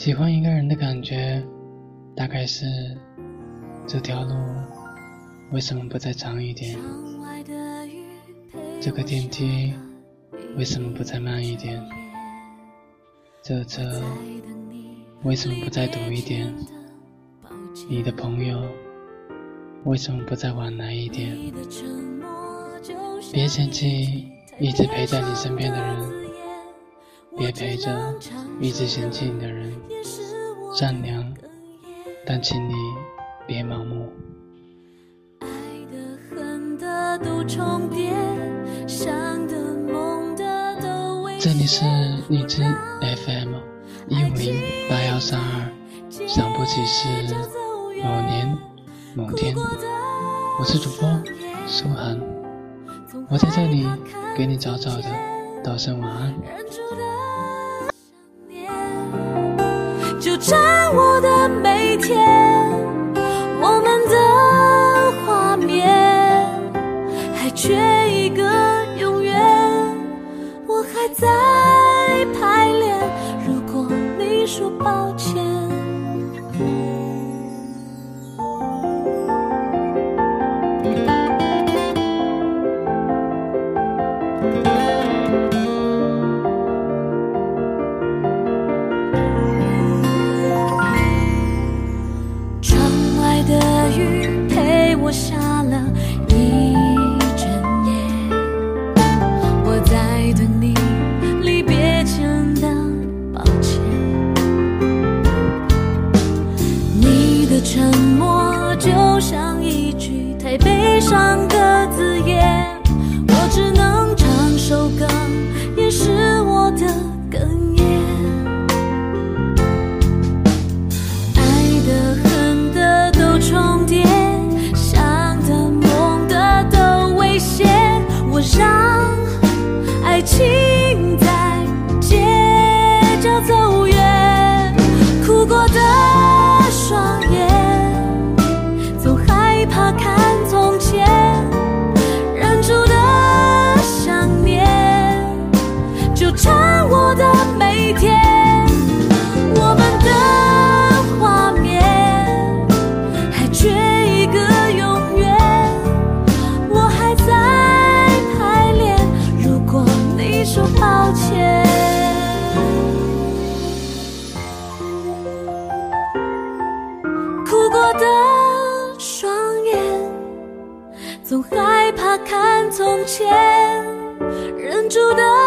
喜欢一个人的感觉，大概是这条路为什么不再长一点？这个电梯为什么不再慢一点？这车为什么不再堵一点？你的朋友为什么不再晚来一点？别嫌弃一直陪在你身边的人，别陪着一直嫌弃你的人。善良，但请你别盲目。这里是荔枝 FM 一五零八幺三二，想不起是某年某天。我是主播苏涵，我在这里给你早早的道声晚安。就占我的每天，我们的画面还缺一个永远，我还在排练。如果你说抱歉。就像一句太悲伤前。哭过的双眼总害怕看从前忍住的